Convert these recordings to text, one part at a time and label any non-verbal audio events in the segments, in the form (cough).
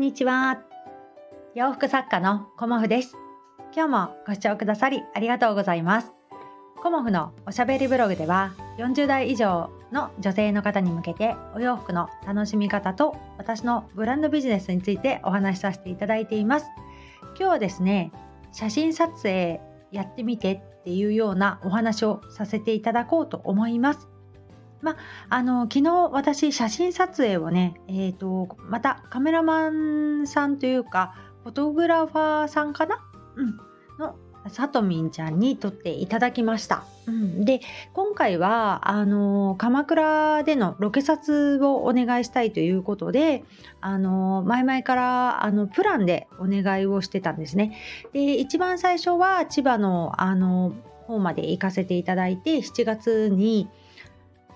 んにちは。洋服作家のコモフです。今日もご視聴くださりありがとうございます。コモフのおしゃべりブログでは40代以上の女性の方に向けてお洋服の楽しみ方と私のブランドビジネスについてお話しさせていただいています。今日はですね、写真撮影やってみてっていうようなお話をさせていただこうと思います。まあの昨日私写真撮影をね、えーと、またカメラマンさんというかフォトグラファーさんかな、うん、のさとみんちゃんに撮っていただきました。うん、で今回はあの鎌倉でのロケ撮をお願いしたいということであの前々からあのプランでお願いをしてたんですね。で一番最初は千葉のあの方まで行かせていただいて7月に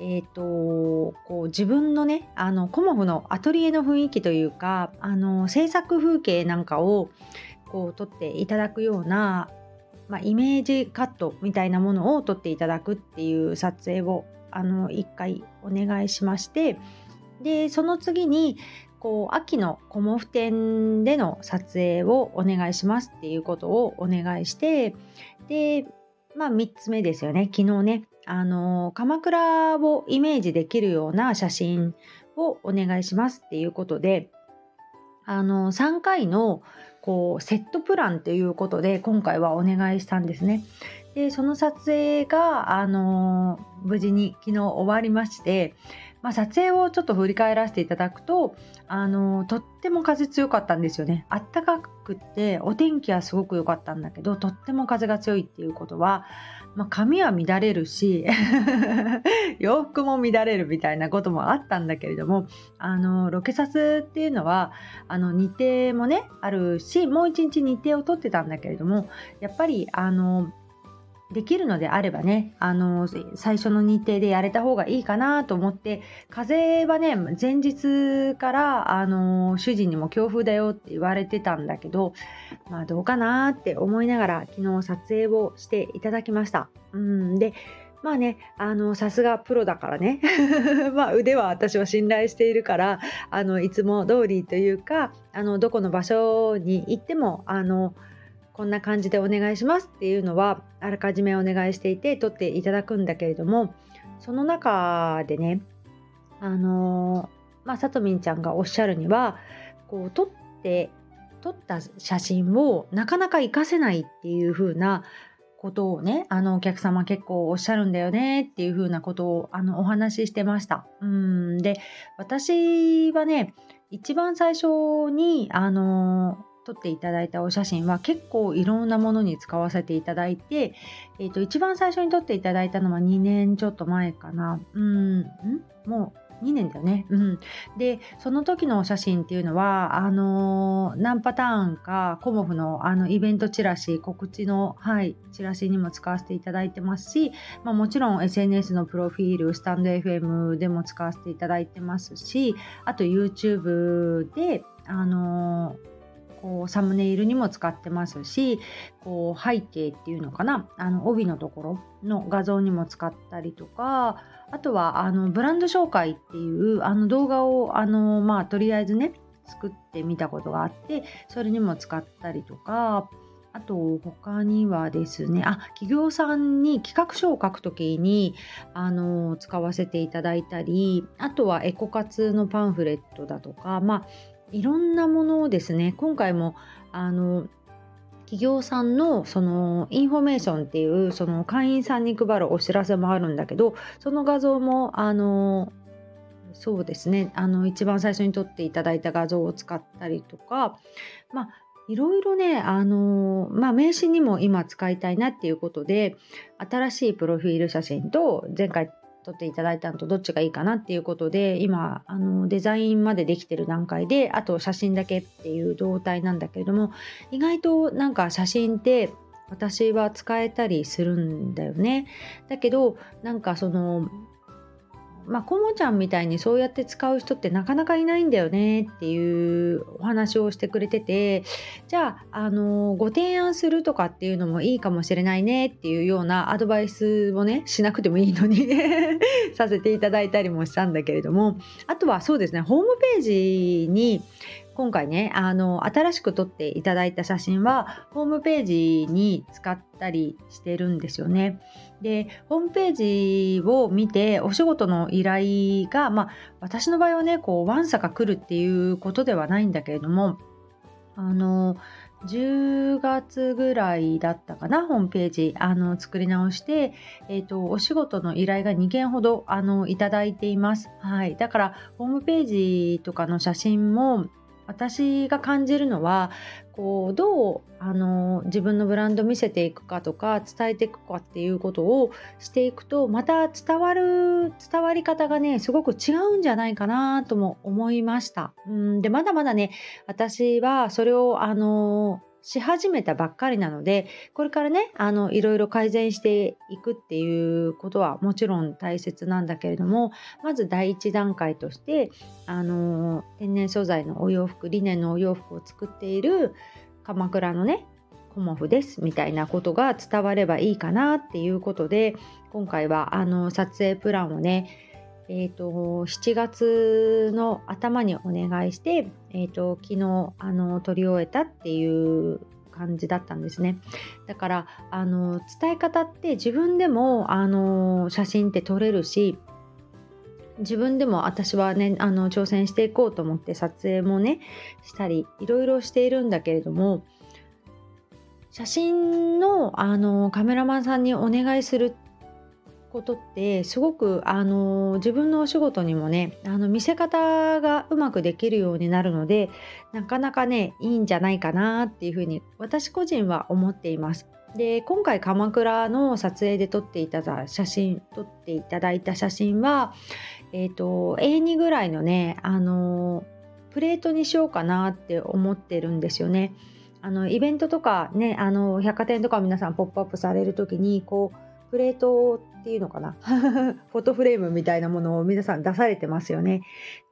えーと、こう自分のねあのコモフのアトリエの雰囲気というかあの制作風景なんかをこう撮っていただくような、まあ、イメージカットみたいなものを撮っていただくっていう撮影をあの1回お願いしましてでその次にこう秋のコモフ展での撮影をお願いしますっていうことをお願いしてでまあ3つ目ですよね。昨日ねあの鎌倉をイメージできるような写真をお願いしますっていうことであの3回のこうセットプランということで今回はお願いしたんですね。でその撮影があの無事に昨日終わりましてまあ、撮影をちょっと振り返らせていただくとあのとっても風強かったんですよねあったかくってお天気はすごく良かったんだけどとっても風が強いっていうことは、まあ、髪は乱れるし (laughs) 洋服も乱れるみたいなこともあったんだけれどもあのロケサスっていうのはあの日程もねあるしもう一日日程を取ってたんだけれどもやっぱりあのできるのであればねあの最初の日程でやれた方がいいかなと思って風はね前日からあの主人にも強風だよって言われてたんだけどまあどうかなって思いながら昨日撮影をしていただきました。うんでまあね、あの、さすがプロだからね。(laughs) まあ腕は私は信頼しているから、あの、いつも通りというか、あの、どこの場所に行っても、あの、こんな感じでお願いしますっていうのはあらかじめお願いしていて取っていただくんだけれどもその中でねあのー、まあさとみんちゃんがおっしゃるにはこう撮って撮った写真をなかなか活かせないっていう風なことをねあのお客様結構おっしゃるんだよねっていう風なことをあのお話ししてました。うんで私はね一番最初にあのー撮っていただいたお写真は結構いろんなものに使わせていただいて、えー、と一番最初に撮っていただいたのは2年ちょっと前かな。うんんもう2年だよね。うん。で、その時のお写真っていうのは、あのー、何パターンか、コモフのあのイベントチラシ、告知の、はい、チラシにも使わせていただいてますし、まあ、もちろん SNS のプロフィール、スタンド FM でも使わせていただいてますし、あと YouTube で、あのーこうサムネイルにも使ってますしこう背景っていうのかな？あの帯のところの画像にも使ったりとかあとはあのブランド紹介っていうあの動画をあのまあとりあえずね作ってみたことがあってそれにも使ったりとかあと他にはですねあ企業さんに企画書を書くときにあの使わせていただいたりあとはエコ活のパンフレットだとかまあいろんなものをですね今回もあの企業さんのそのインフォメーションっていうその会員さんに配るお知らせもあるんだけどその画像もあのそうですねあの一番最初に撮っていただいた画像を使ったりとかまあいろいろね、あのまあ、名刺にも今使いたいなっていうことで、新しいプロフィール写真と前回撮っていただいたのとどっちがいいかなっていうことで今あのデザインまでできてる段階であと写真だけっていう状態なんだけれども意外となんか写真って私は使えたりするんだよね。だけどなんかそのまあ、コモちゃんみたいにそうやって使う人ってなかなかいないんだよねっていうお話をしてくれててじゃあ、あのご提案するとかっていうのもいいかもしれないねっていうようなアドバイスをねしなくてもいいのに (laughs) させていただいたりもしたんだけれどもあとはそうですねホームページに今回ねあの新しく撮っていただいた写真はホームページに使ったりしてるんですよね。でホームページを見てお仕事の依頼が、まあ、私の場合はねこうわんさか来るっていうことではないんだけれどもあの10月ぐらいだったかな、ホームページ、あの、作り直して、えっ、ー、と、お仕事の依頼が2件ほど、あの、いただいています。はい。だから、ホームページとかの写真も、私が感じるのはこうどうあの自分のブランド見せていくかとか伝えていくかっていうことをしていくとまた伝わる伝わり方がねすごく違うんじゃないかなとも思いました。うんでまだまだね私はそれをあのし始めたばっかりなのでこれからねあのいろいろ改善していくっていうことはもちろん大切なんだけれどもまず第一段階としてあの天然素材のお洋服リネンのお洋服を作っている鎌倉のねコモフですみたいなことが伝わればいいかなっていうことで今回はあの撮影プランをねえーと、7月の頭にお願いして、えーと、昨日あの撮り終えたっていう感じだったんですね。だからあの伝え方って自分でもあの写真って撮れるし自分でも私はねあの挑戦していこうと思って撮影もねしたりいろいろしているんだけれども写真のあのカメラマンさんにお願いすることってすごくあの自分のお仕事にもねあの見せ方がうまくできるようになるのでなかなかねいいんじゃないかなっていうふうに私個人は思っています。で今回鎌倉の撮影で撮っていただ写真撮っていただいた写真はえっ、ー、と A2 ぐらいのねあのプレートにしようかなって思ってるんですよね。あのイベントとかねあの百貨店とか皆さんポップアップされる時にこうプレートっていうのかな (laughs) フォトフレームみたいなものを皆さん出されてますよね。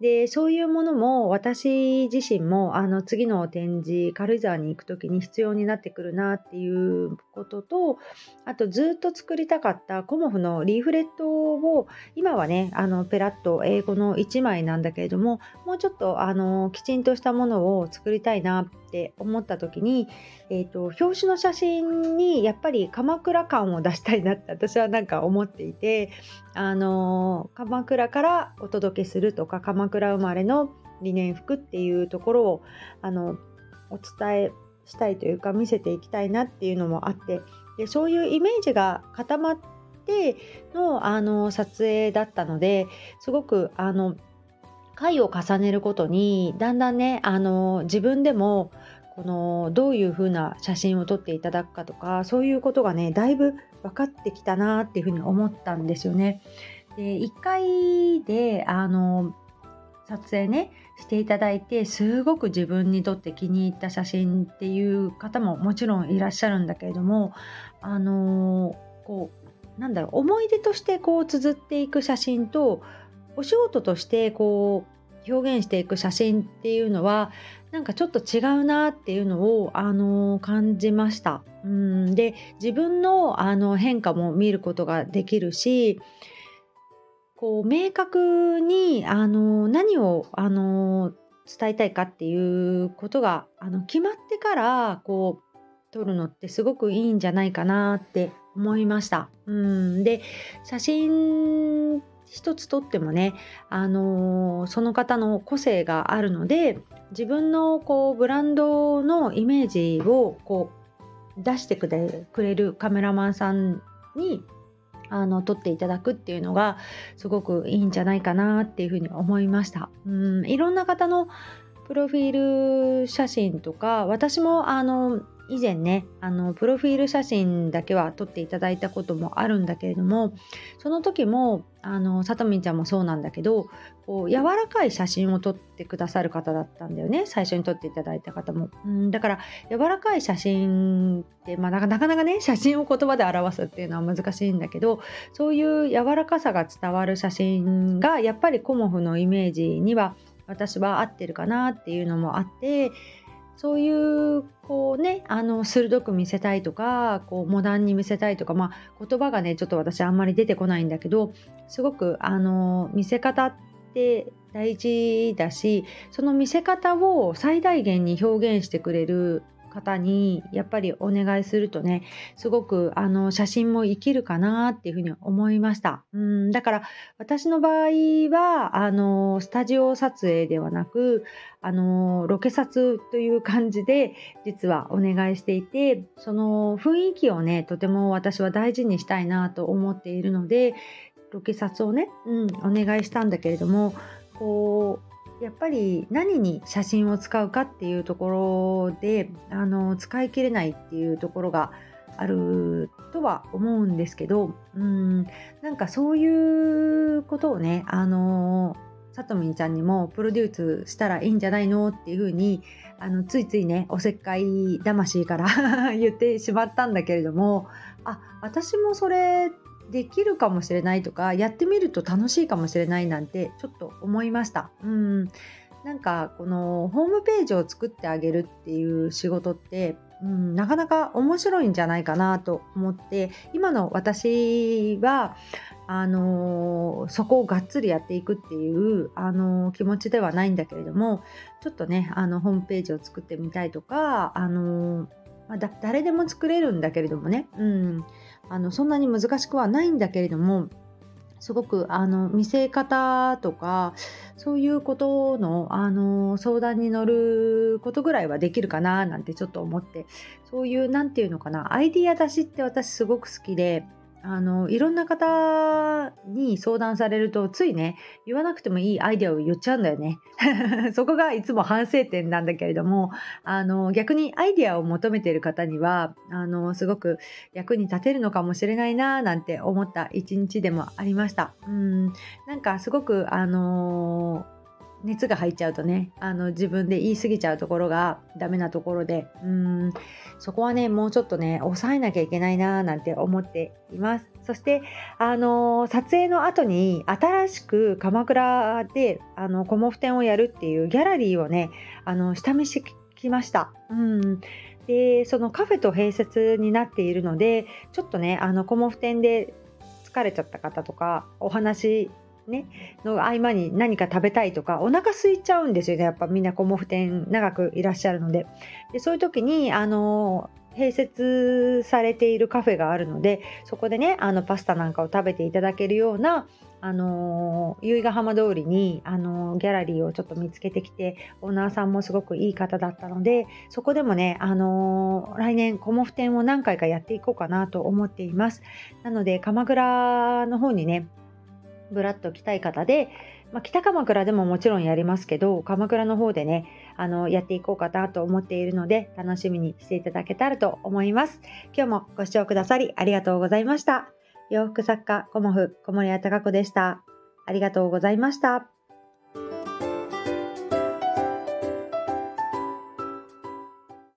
でそういうものも私自身もあの次の展示軽井沢に行く時に必要になってくるなっていうこととあとずっと作りたかったコモフのリーフレットを今はねあのペラッと英語の1枚なんだけれどももうちょっとあのきちんとしたものを作りたいなって思った時に、えーと、表紙の写真にやっぱり鎌倉感を出したいなって私はなんか思っていて、あの、鎌倉からお届けするとか鎌倉生まれの理念服っていうところをあのお伝えしたいというか見せていきたいなっていうのもあってでそういうイメージが固まってのあの撮影だったのですごくあの回を重ねることにだんだんねあの自分でもこのどういう風な写真を撮っていただくかとかそういうことがねだいぶ分かってきたなっていうふうに思ったんですよね。で1回であの撮影ねしていただいてすごく自分にとって気に入った写真っていう方ももちろんいらっしゃるんだけれどもあのこうなんだろう思い出としてこう綴っていく写真とお仕事としてこう表現していく写真っていうのはなんかちょっと違うなっていうのを、あの感じました。うんで自分のあの変化も見ることができるしこう明確にあの何をあの伝えたいかっていうことがあの決まってからこう撮るのってすごくいいんじゃないかなって思いました。うんで写真一つとってもね、あのー、その方の個性があるので自分のこうブランドのイメージをこう出してくれるカメラマンさんにあの撮っていただくっていうのがすごくいいんじゃないかなっていうふうに思いました。うんいろんな方のプロフィール写真とか私もあの以前ねあのプロフィール写真だけは撮っていただいたこともあるんだけれどもその時もあのさとみんちゃんもそうなんだけどこう柔らかい写真を撮ってくださる方だったんだよね。最初に撮っていただいた方も、うん、だから柔らかい写真って、まあ、なかなかね写真を言葉で表すっていうのは難しいんだけどそういう柔らかさが伝わる写真がやっぱりコモフのイメージには私は合ってるかなっていうのもあってそういうこうねあの鋭く見せたいとかこうモダンに見せたいとか、まあ、言葉がねちょっと私あんまり出てこないんだけどすごくあの見せ方って大事だしその見せ方を最大限に表現してくれる方にやっぱりお願いするとねすごくあの写真も生きるかなっていうふうに思いました。うんだから私の場合はあのスタジオ撮影ではなくあのロケ撮という感じで実はお願いしていてその雰囲気をねとても私は大事にしたいなと思っているのでロケ撮をね、うん、お願いしたんだけれどもこうやっぱり何に写真を使うかっていうところであの使い切れないっていうところがあるとは思うんですけどうんなんかそういうことをねあのさとみんちゃんにもプロデュースしたらいいんじゃないのっていうふうにあのついついねおせっかい魂から (laughs) 言ってしまったんだけれどもあ私もそれできるかもしれないとかやってみると楽しいかもしれないなんてちょっと思いました。うん。なんかこのホームページを作ってあげるっていう仕事って、うん、なかなか面白いんじゃないかなと思って今の私はあのー、そこをがっつりやっていくっていう、あのー、気持ちではないんだけれどもちょっとねあのホームページを作ってみたいとか、あのー、まあ、誰でも作れるんだけれどもね、うん、あのそんなに難しくはないんだけれどもすごくあの見せ方とかそういうことのあの相談に乗ることぐらいはできるかななんてちょっと思ってそういう何て言うのかなアイディア出しって私すごく好きであのいろんな方に相談されるとついね言わなくてもいいアイデアを言っちゃうんだよね。(laughs) そこがいつも反省点なんだけれどもあの逆にアイデアを求めている方にはあのすごく役に立てるのかもしれないななんて思った一日でもありました。うん。なんかすごくあの熱が入っちゃうとねあの自分で言い過ぎちゃうところがダメなところでうんそこはねもうちょっとね抑えなきゃいけないななんて思っています。そしてあの撮影の後に新しく鎌倉であのコモフ展をやるっていうギャラリーをねあの下見してきました。うん。でそのカフェと併設になっているのでちょっとねあのコモフ展で疲れちゃった方とかお話ね、の合間に何か食べたいとかお腹空いちゃうんですよね。やっぱみんなコモフ店長くいらっしゃるので。でそういう時にあの併設されているカフェがあるのでそこでねあのパスタなんかを食べていただけるようなあの由比ヶ浜通りに、あのギャラリーをちょっと見つけてきてオーナーさんもすごくいい方だったのでそこでもね、あの来年コモフ展を何回かやっていこうかなと思っています。なので鎌倉の方にねぶらっと来たい方で、まあ、北鎌倉でももちろんやりますけど鎌倉の方でねあのやっていこうかなと思っているので楽しみにしていただけたらと思います。今日もご視聴くださりありがとうございました。洋服作家コモフ小森屋隆子でした。ありがとうございました。